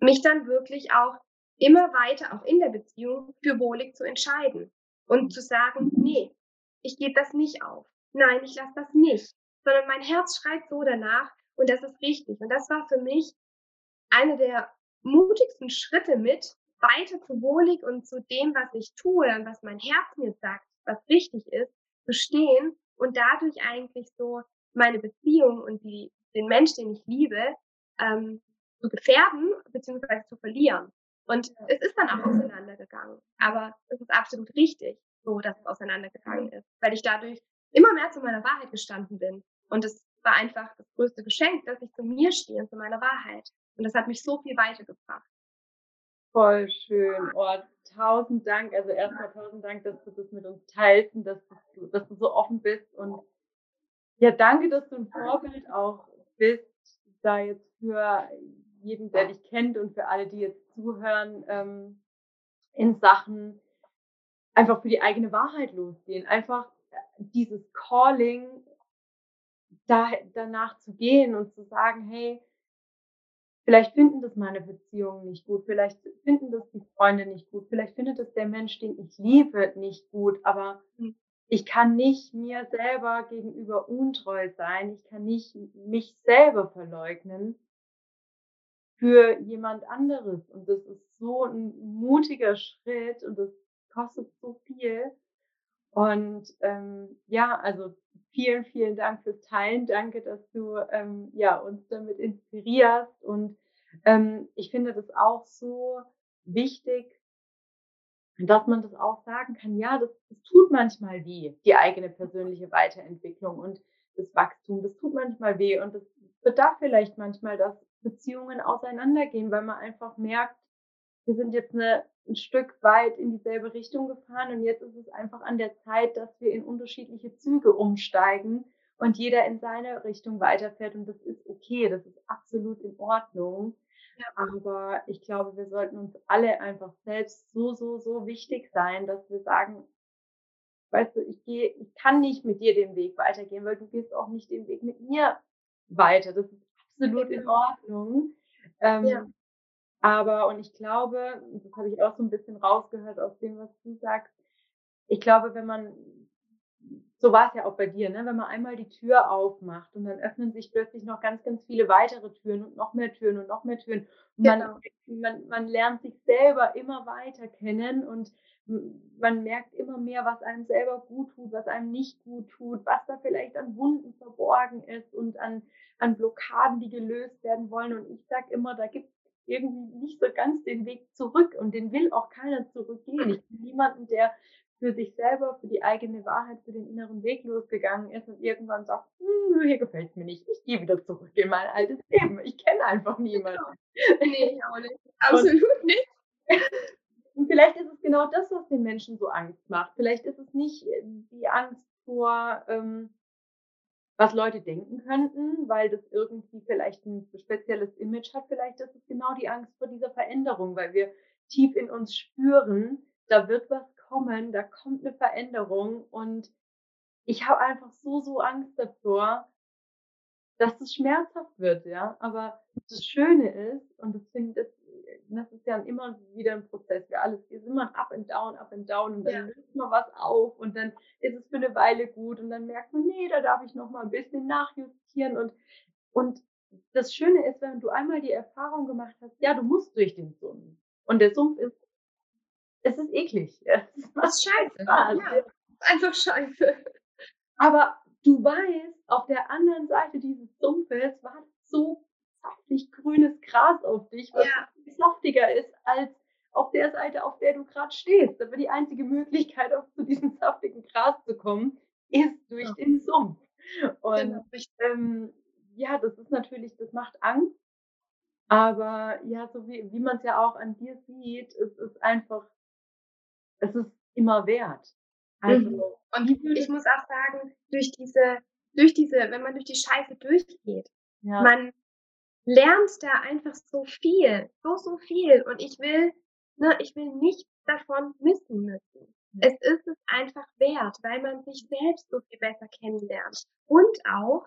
mich dann wirklich auch immer weiter, auch in der Beziehung, für wohlig zu entscheiden und zu sagen, nee, ich gebe das nicht auf. Nein, ich lasse das nicht. Sondern mein Herz schreit so danach und das ist richtig. Und das war für mich eine der mutigsten Schritte mit, weiter zu wohlig und zu dem, was ich tue und was mein Herz mir sagt, was richtig ist, zu stehen und dadurch eigentlich so meine Beziehung und die, den Mensch, den ich liebe, ähm, zu gefährden bzw. zu verlieren. Und es ist dann auch auseinandergegangen. Aber es ist absolut richtig, so dass es auseinandergegangen ist, weil ich dadurch immer mehr zu meiner Wahrheit gestanden bin. Und es war einfach das größte Geschenk, dass ich zu mir stehe und zu meiner Wahrheit. Und das hat mich so viel weitergebracht.
Voll schön. Oh, tausend Dank. Also erstmal tausend Dank, dass du das mit uns teilst und dass du, dass du so offen bist. Und ja, danke, dass du ein Vorbild auch bist, da jetzt für jeden, der dich kennt und für alle, die jetzt zuhören, ähm, in Sachen einfach für die eigene Wahrheit losgehen. Einfach äh, dieses Calling da, danach zu gehen und zu sagen, hey, vielleicht finden das meine Beziehungen nicht gut, vielleicht finden das die Freunde nicht gut, vielleicht findet das der Mensch, den ich liebe, nicht gut, aber hm. ich kann nicht mir selber gegenüber untreu sein, ich kann nicht mich selber verleugnen für jemand anderes. Und das ist so ein mutiger Schritt und das kostet so viel. Und ähm, ja, also vielen, vielen Dank fürs Teilen. Danke, dass du ähm, ja, uns damit inspirierst. Und ähm, ich finde das auch so wichtig, dass man das auch sagen kann, ja, das, das tut manchmal weh, die eigene persönliche Weiterentwicklung und das Wachstum. Das tut manchmal weh und das bedarf vielleicht manchmal, dass Beziehungen auseinandergehen, weil man einfach merkt, wir sind jetzt eine, ein Stück weit in dieselbe Richtung gefahren und jetzt ist es einfach an der Zeit, dass wir in unterschiedliche Züge umsteigen und jeder in seine Richtung weiterfährt und das ist okay, das ist absolut in Ordnung. Ja. Aber ich glaube, wir sollten uns alle einfach selbst so, so, so wichtig sein, dass wir sagen, weißt du, ich gehe, ich kann nicht mit dir den Weg weitergehen, weil du gehst auch nicht den Weg mit mir weiter. Das ist absolut in Ordnung. Ähm, ja. Aber, und ich glaube, das habe ich auch so ein bisschen rausgehört aus dem, was du sagst, ich glaube, wenn man, so war es ja auch bei dir, ne? wenn man einmal die Tür aufmacht und dann öffnen sich plötzlich noch ganz, ganz viele weitere Türen und noch mehr Türen und noch mehr Türen. Und genau. man, man, man lernt sich selber immer weiter kennen und man merkt immer mehr, was einem selber gut tut, was einem nicht gut tut, was da vielleicht an Wunden verborgen ist und an, an Blockaden, die gelöst werden wollen. Und ich sage immer, da gibt es irgendwie nicht so ganz den Weg zurück und den will auch keiner zurückgehen. Ich bin niemanden, der für sich selber, für die eigene Wahrheit, für den inneren Weg losgegangen ist und irgendwann sagt, hm, hier gefällt mir nicht, ich gehe wieder zurück in mein altes Leben. Ich kenne einfach niemanden.
Nee, ich auch nicht. Absolut und, nicht.
Und vielleicht ist es genau das, was den Menschen so Angst macht. Vielleicht ist es nicht äh, die Angst vor, ähm, was Leute denken könnten, weil das irgendwie vielleicht ein spezielles Image hat. Vielleicht ist es genau die Angst vor dieser Veränderung, weil wir tief in uns spüren, da wird was kommen, da kommt eine Veränderung und ich habe einfach so, so Angst davor, dass es schmerzhaft wird, ja. Aber das Schöne ist, und das finde ich, das ist ja immer wieder ein Prozess. Wir alles, wir sind immer ein Up and Down, Up and Down und dann ja. löst man was auf und dann ist es für eine Weile gut und dann merkt man, nee, da darf ich noch mal ein bisschen nachjustieren und, und das Schöne ist, wenn du einmal die Erfahrung gemacht hast, ja, du musst durch den Sumpf. Und der Sumpf ist, es ist eklig.
Es macht ist scheiße. Spaß. Ja, einfach scheiße.
Aber du weißt, auf der anderen Seite dieses Sumpfes war so saftig grünes Gras auf dich, was ja. saftiger ist als auf der Seite, auf der du gerade stehst. Aber die einzige Möglichkeit, auch zu diesem saftigen Gras zu kommen, ist durch ja. den Sumpf. Und genau. ähm, ja, das ist natürlich, das macht Angst. Aber ja, so wie, wie man es ja auch an dir sieht, es ist einfach, es ist immer wert.
Also, mhm. Und ich muss auch sagen, durch diese durch diese, wenn man durch die Scheiße durchgeht, ja. man lernt da einfach so viel, so, so viel. Und ich will, ne, ich will nichts davon missen müssen. Es ist es einfach wert, weil man sich selbst so viel besser kennenlernt und auch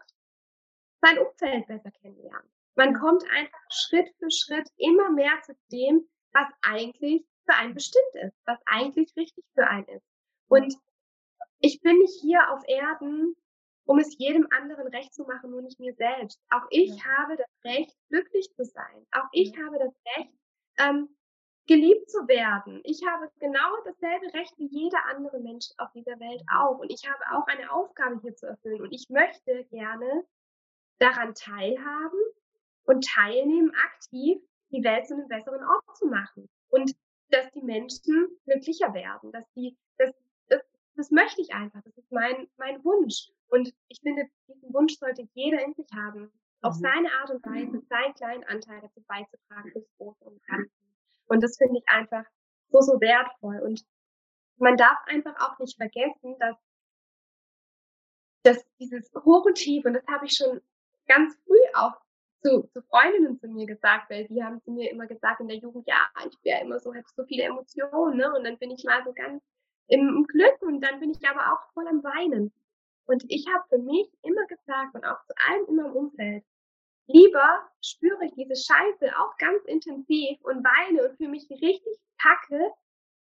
sein Umfeld besser kennenlernt. Man kommt einfach Schritt für Schritt immer mehr zu dem, was eigentlich für einen bestimmt ist, was eigentlich richtig für einen ist. Und ich bin nicht hier auf Erden, um es jedem anderen recht zu machen, nur nicht mir selbst. Auch ich ja. habe das Recht, glücklich zu sein. Auch ich habe das Recht, ähm, geliebt zu werden. Ich habe genau dasselbe Recht wie jeder andere Mensch auf dieser Welt mhm. auch. Und ich habe auch eine Aufgabe hier zu erfüllen. Und ich möchte gerne daran teilhaben und teilnehmen, aktiv die Welt zu einem besseren Ort zu machen. Und dass die Menschen glücklicher werden, dass die, das, das, das möchte ich einfach. Das ist mein, mein Wunsch. Und ich finde, diesen Wunsch sollte jeder in sich haben. Auf mhm. seine Art und Weise seinen kleinen Anteil dazu beizutragen, fürs Große und Ganze. Und das finde ich einfach so, so wertvoll. Und man darf einfach auch nicht vergessen, dass, dass dieses Hoch und Tief, und das habe ich schon ganz früh auch zu, zu Freundinnen zu mir gesagt, weil die haben zu mir immer gesagt in der Jugend, ja, ich wäre immer so, hätte so viele Emotionen, ne? Und dann bin ich mal so ganz im Glück und dann bin ich aber auch voll am Weinen. Und ich habe für mich immer gesagt und auch zu allen immer im Umfeld, Lieber spüre ich diese Scheiße auch ganz intensiv und weine und fühle mich richtig kacke.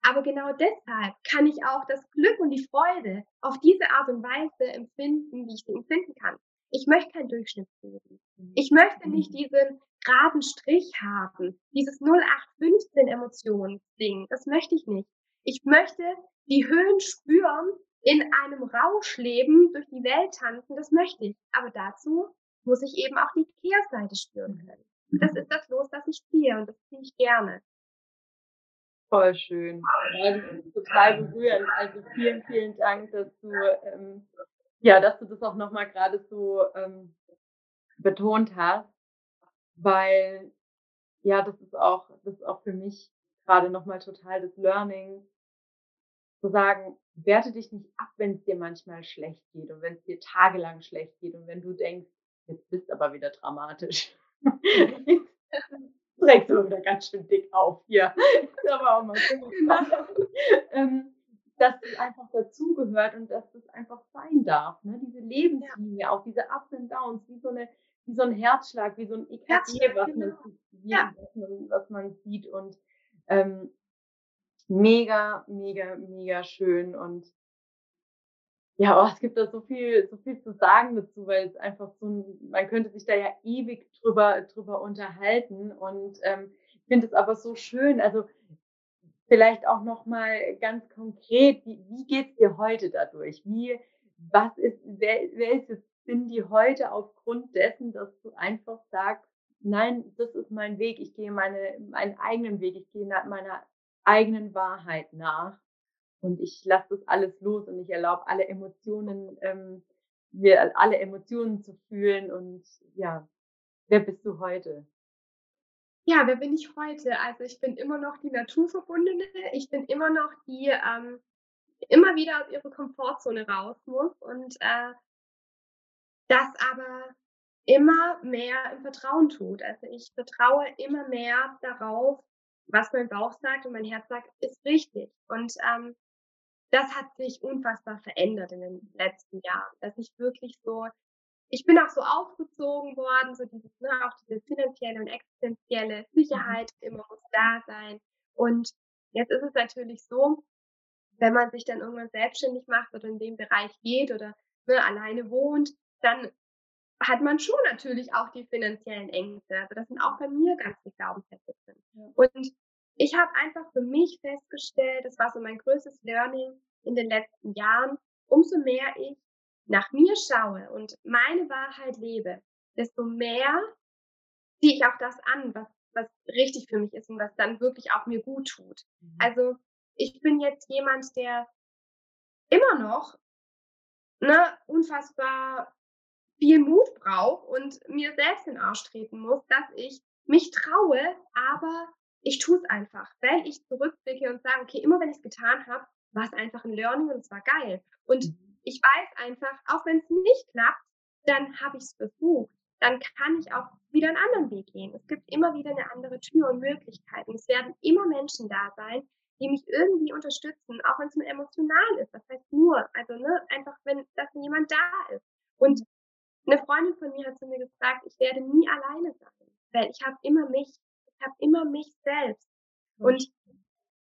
Aber genau deshalb kann ich auch das Glück und die Freude auf diese Art und Weise empfinden, wie ich sie empfinden kann. Ich möchte kein Durchschnittsleben. Mhm. Ich möchte nicht mhm. diesen geraden Strich haben, dieses 0815 Emotionsding. Das möchte ich nicht. Ich möchte die Höhen spüren, in einem Rausch leben, durch die Welt tanzen. Das möchte ich. Aber dazu muss ich eben auch die Kehrseite spüren können. Das ist das Los, das ich ziehe und das ziehe ich gerne.
Voll schön. Ja, das ist total berührend. Also vielen, vielen Dank, dass du, ähm, ja, dass du das auch nochmal gerade so ähm, betont hast, weil ja, das ist auch, das ist auch für mich gerade nochmal total das Learning, zu sagen, werte dich nicht ab, wenn es dir manchmal schlecht geht und wenn es dir tagelang schlecht geht und wenn du denkst, Jetzt bist aber wieder dramatisch. Trägst du wieder ganz schön dick auf hier. Ist aber auch mal so. Genau. ähm, dass das einfach dazugehört und dass das einfach sein darf. Ne? Diese Lebenslinie, ja. auch diese Ups und Downs, wie so, eine, wie so ein Herzschlag, wie so ein EKG, was, genau. man, was, man, was man sieht. Und ähm, mega, mega, mega schön. Und ja, oh, es gibt da so viel, so viel zu sagen dazu, weil es einfach so man könnte sich da ja ewig drüber, drüber unterhalten und ähm, ich finde es aber so schön, also vielleicht auch nochmal ganz konkret, wie, wie geht's dir heute dadurch? Wie, was ist, wer, wer ist jetzt Cindy heute aufgrund dessen, dass du einfach sagst, nein, das ist mein Weg, ich gehe meine, meinen eigenen Weg, ich gehe meiner eigenen Wahrheit nach und ich lasse das alles los und ich erlaube alle Emotionen, ähm, wir alle Emotionen zu fühlen und ja, wer bist du heute?
Ja, wer bin ich heute? Also ich bin immer noch die Naturverbundene, ich bin immer noch die, ähm, immer wieder aus ihrer Komfortzone raus muss und äh, das aber immer mehr im Vertrauen tut. Also ich vertraue immer mehr darauf, was mein Bauch sagt und mein Herz sagt, ist richtig. Und ähm, das hat sich unfassbar verändert in den letzten Jahren, dass ich wirklich so, ich bin auch so aufgezogen worden, so dieses, ne, auch diese finanzielle und existenzielle Sicherheit immer muss da sein. Und jetzt ist es natürlich so, wenn man sich dann irgendwann selbstständig macht oder in dem Bereich geht oder ne, alleine wohnt, dann hat man schon natürlich auch die finanziellen Ängste. Also das sind auch bei mir ganz viele Glaubenssätze drin. Und ich habe einfach für mich festgestellt, das war so mein größtes Learning in den letzten Jahren, umso mehr ich nach mir schaue und meine Wahrheit lebe, desto mehr ziehe ich auch das an, was, was richtig für mich ist und was dann wirklich auch mir gut tut. Mhm. Also ich bin jetzt jemand, der immer noch ne, unfassbar viel Mut braucht und mir selbst in den Arsch treten muss, dass ich mich traue, aber ich tue es einfach, weil ich zurückblicke und sage, okay, immer wenn ich es getan habe, war es einfach ein Learning und es war geil. Und mhm. ich weiß einfach, auch wenn es nicht klappt, dann habe ich es versucht. Dann kann ich auch wieder einen anderen Weg gehen. Es gibt immer wieder eine andere Tür und Möglichkeiten. Es werden immer Menschen da sein, die mich irgendwie unterstützen, auch wenn es nur emotional ist. Das heißt nur, also ne, einfach, wenn dass jemand da ist. Und eine Freundin von mir hat zu mir gesagt, ich werde nie alleine sein, weil ich habe immer mich, ich habe immer mich selbst. Und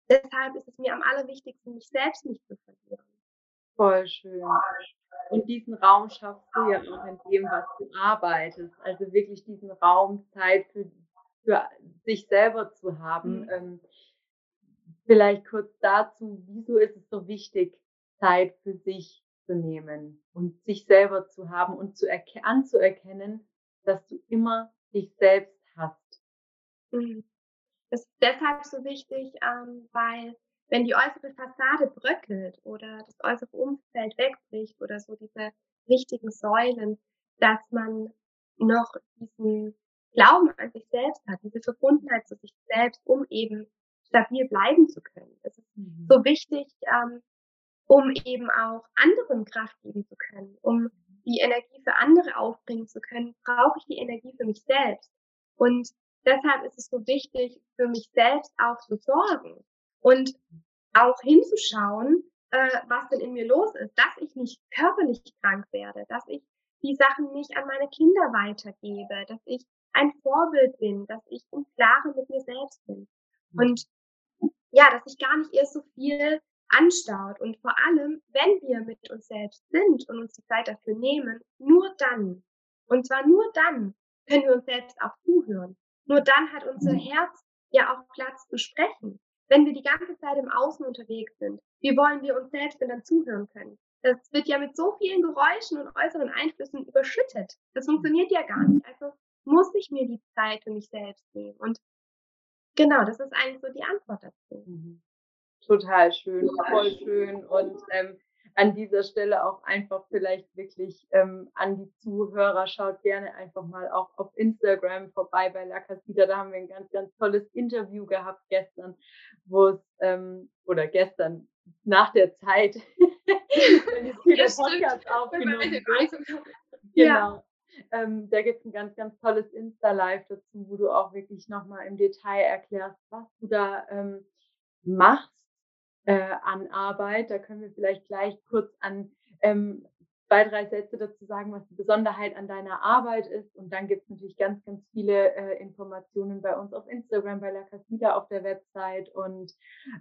deshalb ist es mir am allerwichtigsten, mich selbst nicht zu verlieren.
Voll schön. Und diesen Raum schaffst du ja auch in dem, was du arbeitest. Also wirklich diesen Raum, Zeit für, für sich selber zu haben. Mhm. Ähm, vielleicht kurz dazu, wieso ist es so wichtig, Zeit für sich zu nehmen und sich selber zu haben und zu anzuerkennen, dass du immer dich selbst hast.
Mhm. Das ist deshalb so wichtig, ähm, weil wenn die äußere Fassade bröckelt oder das äußere Umfeld wegbricht oder so diese wichtigen Säulen, dass man noch diesen Glauben an sich selbst hat, diese Verbundenheit zu sich selbst, um eben stabil bleiben zu können. Es ist mhm. so wichtig, ähm, um eben auch anderen Kraft geben zu können, um die Energie für andere aufbringen zu können, brauche ich die Energie für mich selbst. Und deshalb ist es so wichtig, für mich selbst auch zu sorgen und auch hinzuschauen, äh, was denn in mir los ist, dass ich nicht körperlich krank werde, dass ich die Sachen nicht an meine Kinder weitergebe, dass ich ein Vorbild bin, dass ich im Klaren mit mir selbst bin. Und ja, dass sich gar nicht erst so viel anstaut. Und vor allem, wenn wir mit uns selbst sind und uns die Zeit dafür nehmen, nur dann, und zwar nur dann, können wir uns selbst auch zuhören. Nur dann hat unser mhm. Herz ja auch Platz zu sprechen. Wenn wir die ganze Zeit im Außen unterwegs sind, wie wollen wir uns selbst denn dann zuhören können? Das wird ja mit so vielen Geräuschen und äußeren Einflüssen überschüttet. Das funktioniert ja gar nicht. Also muss ich mir die Zeit für mich selbst nehmen. Und genau, das ist eigentlich so die Antwort dazu.
Total schön, voll schön. Und ähm, an dieser Stelle auch einfach vielleicht wirklich ähm, an die Zuhörer, schaut gerne einfach mal auch auf Instagram vorbei bei La Casita. Da haben wir ein ganz, ganz tolles Interview gehabt gestern, wo es, ähm, oder gestern, nach der Zeit, wenn jetzt hier ja, der Podcast aufgenommen wird. Genau. Ja. Ähm, da gibt es ein ganz, ganz tolles Insta-Live dazu, wo du auch wirklich nochmal im Detail erklärst, was du da ähm, machst äh, an Arbeit. Da können wir vielleicht gleich kurz an ähm, zwei, drei Sätze dazu sagen, was die Besonderheit an deiner Arbeit ist. Und dann gibt es natürlich ganz, ganz viele äh, Informationen bei uns auf Instagram, bei La Casita auf der Website. Und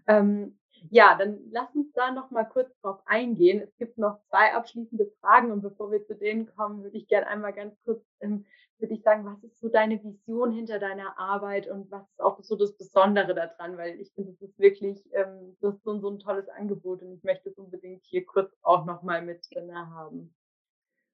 ähm, ja, dann lass uns da noch mal kurz drauf eingehen. Es gibt noch zwei abschließende Fragen und bevor wir zu denen kommen, würde ich gerne einmal ganz kurz ähm, würde ich sagen, was ist so deine Vision hinter deiner Arbeit und was ist auch so das Besondere daran? Weil ich finde, es ist wirklich, ähm, das ist so, so ein tolles Angebot und ich möchte es unbedingt hier kurz auch nochmal mit drin haben.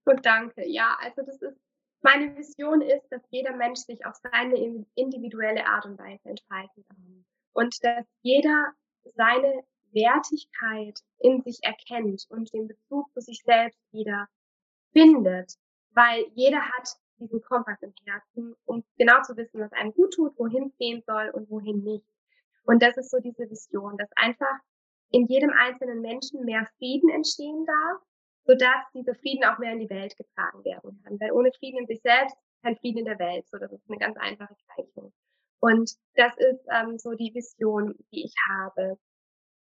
Gut, danke. Ja, also das ist, meine Vision ist, dass jeder Mensch sich auf seine individuelle Art und Weise entfalten kann. Und dass jeder seine Wertigkeit in sich erkennt und den Bezug zu sich selbst wieder findet. Weil jeder hat diesen Kompass im Herzen, um genau zu wissen, was einem gut tut, wohin gehen soll und wohin nicht. Und das ist so diese Vision, dass einfach in jedem einzelnen Menschen mehr Frieden entstehen darf, sodass dieser Frieden auch mehr in die Welt getragen werden kann. Weil ohne Frieden in sich selbst kein Frieden in der Welt. So, das ist eine ganz einfache Gleichung. Und das ist ähm, so die Vision, die ich habe.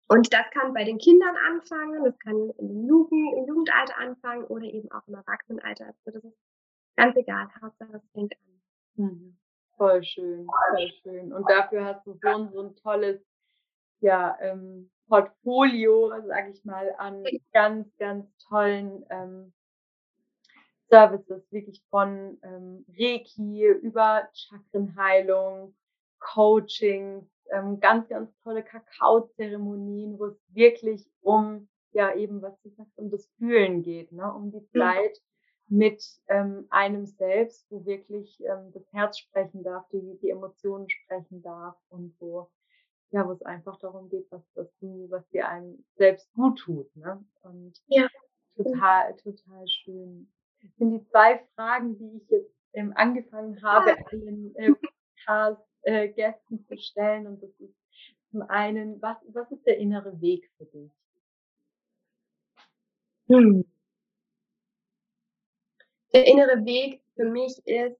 Und das kann bei den Kindern anfangen, das kann im, Jugend, im Jugendalter anfangen oder eben auch im Erwachsenenalter. Also das ist Ganz egal, Hauptsache es fängt an.
Mhm. Voll schön, voll schön. Und dafür hast du so, so ein tolles ja, ähm, Portfolio, sag ich mal, an ganz, ganz tollen ähm, Services, wirklich von ähm, Reiki über Chakrenheilung, Coaching, ähm, ganz, ganz tolle Kakaozeremonien, wo es wirklich um, ja, eben, was du sagst, um das Fühlen geht, ne? um die. Zeit, mit ähm, einem selbst, wo wirklich ähm, das Herz sprechen darf, die, die Emotionen sprechen darf und wo, ja, wo es einfach darum geht, was, was du, was dir einem selbst gut tut. Ne? Und ja. total, total schön. Das sind die zwei Fragen, die ich jetzt ähm, angefangen habe, ja. allen äh, äh, Gästen zu stellen. Und das ist zum einen, was, was ist der innere Weg für dich?
Hm. Der innere Weg für mich ist,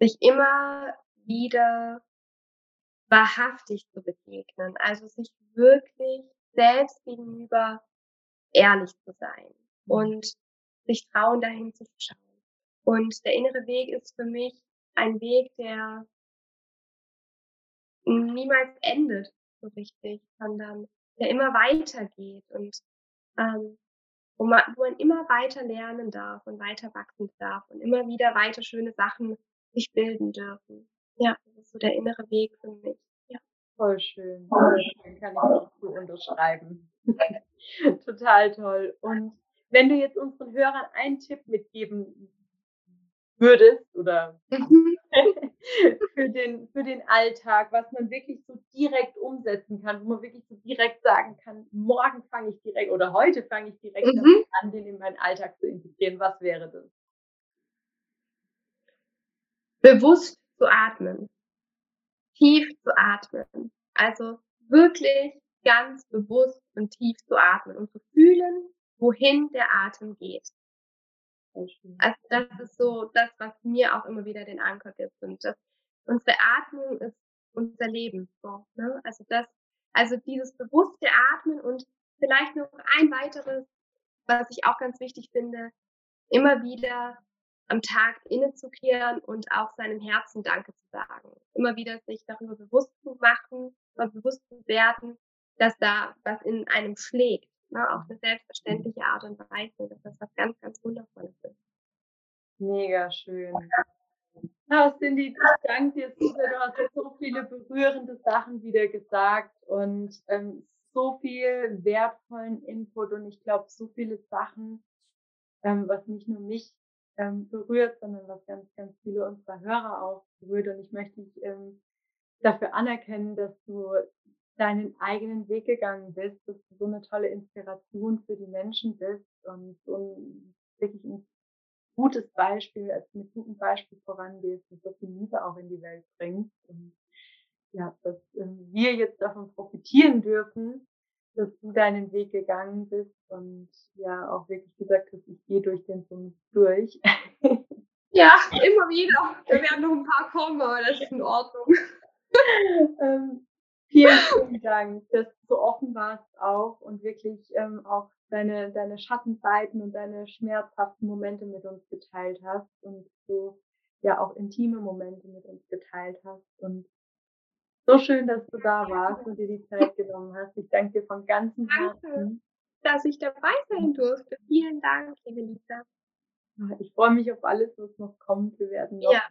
sich immer wieder wahrhaftig zu begegnen, also sich wirklich selbst gegenüber ehrlich zu sein mhm. und sich trauen, dahin zu schauen. Und der innere Weg ist für mich ein Weg, der niemals endet so richtig, sondern der immer weitergeht und ähm, wo, man, wo man immer weiter lernen darf und weiter wachsen darf und immer wieder weiter schöne Sachen sich bilden dürfen. Ja, das ist so der innere Weg für mich. Ja.
Voll schön. Voll schön. Kann ich auch so unterschreiben. Total toll. Und wenn du jetzt unseren Hörern einen Tipp mitgeben würdest oder mhm. für, den, für den Alltag, was man wirklich so direkt umsetzen kann, wo man wirklich so direkt sagen kann, morgen fange ich direkt oder heute fange ich direkt mhm. an, den in meinen Alltag zu integrieren. Was wäre das?
Bewusst zu atmen, tief zu atmen. Also wirklich ganz bewusst und tief zu atmen und zu fühlen, wohin der Atem geht. Also das ist so das, was mir auch immer wieder den Anker gibt. Und das, unsere Atmung ist unser Leben. So, ne? Also das, also dieses bewusste Atmen und vielleicht noch ein weiteres, was ich auch ganz wichtig finde, immer wieder am Tag innezukehren und auch seinem Herzen Danke zu sagen. Immer wieder sich darüber bewusst zu machen und bewusst zu werden, dass da was in einem schlägt. Ne? Auf eine selbstverständliche Art und Weise, dass das was ganz, ganz Wundervolles ist.
Mega schön. Ja, Cindy, ich danke dir so sehr. Du hast so viele berührende Sachen wieder gesagt und ähm, so viel wertvollen Input und ich glaube, so viele Sachen, ähm, was nicht nur mich ähm, berührt, sondern was ganz, ganz viele unserer Hörer auch berührt. Und ich möchte dich ähm, dafür anerkennen, dass du deinen eigenen Weg gegangen bist, dass du so eine tolle Inspiration für die Menschen bist und so ein, wirklich ein gutes Beispiel, als mit gutem Beispiel vorangehst und so viel Liebe auch in die Welt bringst. Und ja, dass ähm, wir jetzt davon profitieren dürfen, dass du deinen Weg gegangen bist und ja auch wirklich gesagt hast, ich gehe durch den Sumpf durch.
Ja, immer wieder. Da werden noch ein paar kommen, aber das ist in Ordnung.
ähm, vielen, vielen Dank, dass du so offen warst auch und wirklich ähm, auch deine, deine Schattenseiten und deine schmerzhaften Momente mit uns geteilt hast und so ja auch intime Momente mit uns geteilt hast. Und so schön, dass du da warst und dir die Zeit genommen hast. Ich danke dir von ganzem Herzen.
dass ich dabei sein durfte. Vielen Dank, liebe Lisa.
Ich freue mich auf alles, was noch kommt. Wir werden noch ja.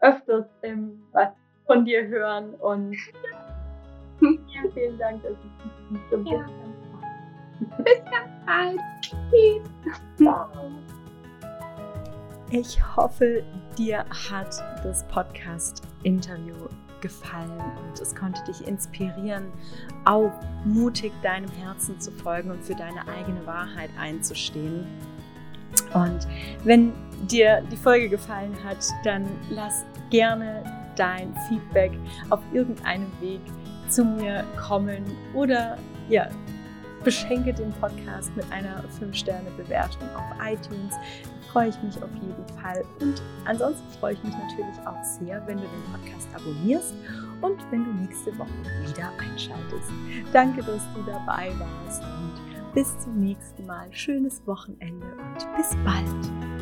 öfters ähm, was von dir hören und vielen, vielen Dank, dass ich mich so ja.
Bis ganz bald. Tschüss.
Ich hoffe, dir hat das Podcast-Interview gefallen und es konnte dich inspirieren, auch mutig deinem Herzen zu folgen und für deine eigene Wahrheit einzustehen. Und wenn dir die Folge gefallen hat, dann lass gerne dein Feedback auf irgendeinem Weg zu mir kommen oder ja, beschenke den Podcast mit einer 5-Sterne-Bewertung auf iTunes. Freue ich mich auf jeden Fall. Und ansonsten freue ich mich natürlich auch sehr, wenn du den Podcast abonnierst und wenn du nächste Woche wieder einschaltest. Danke, dass du dabei warst und bis zum nächsten Mal. Schönes Wochenende und bis bald.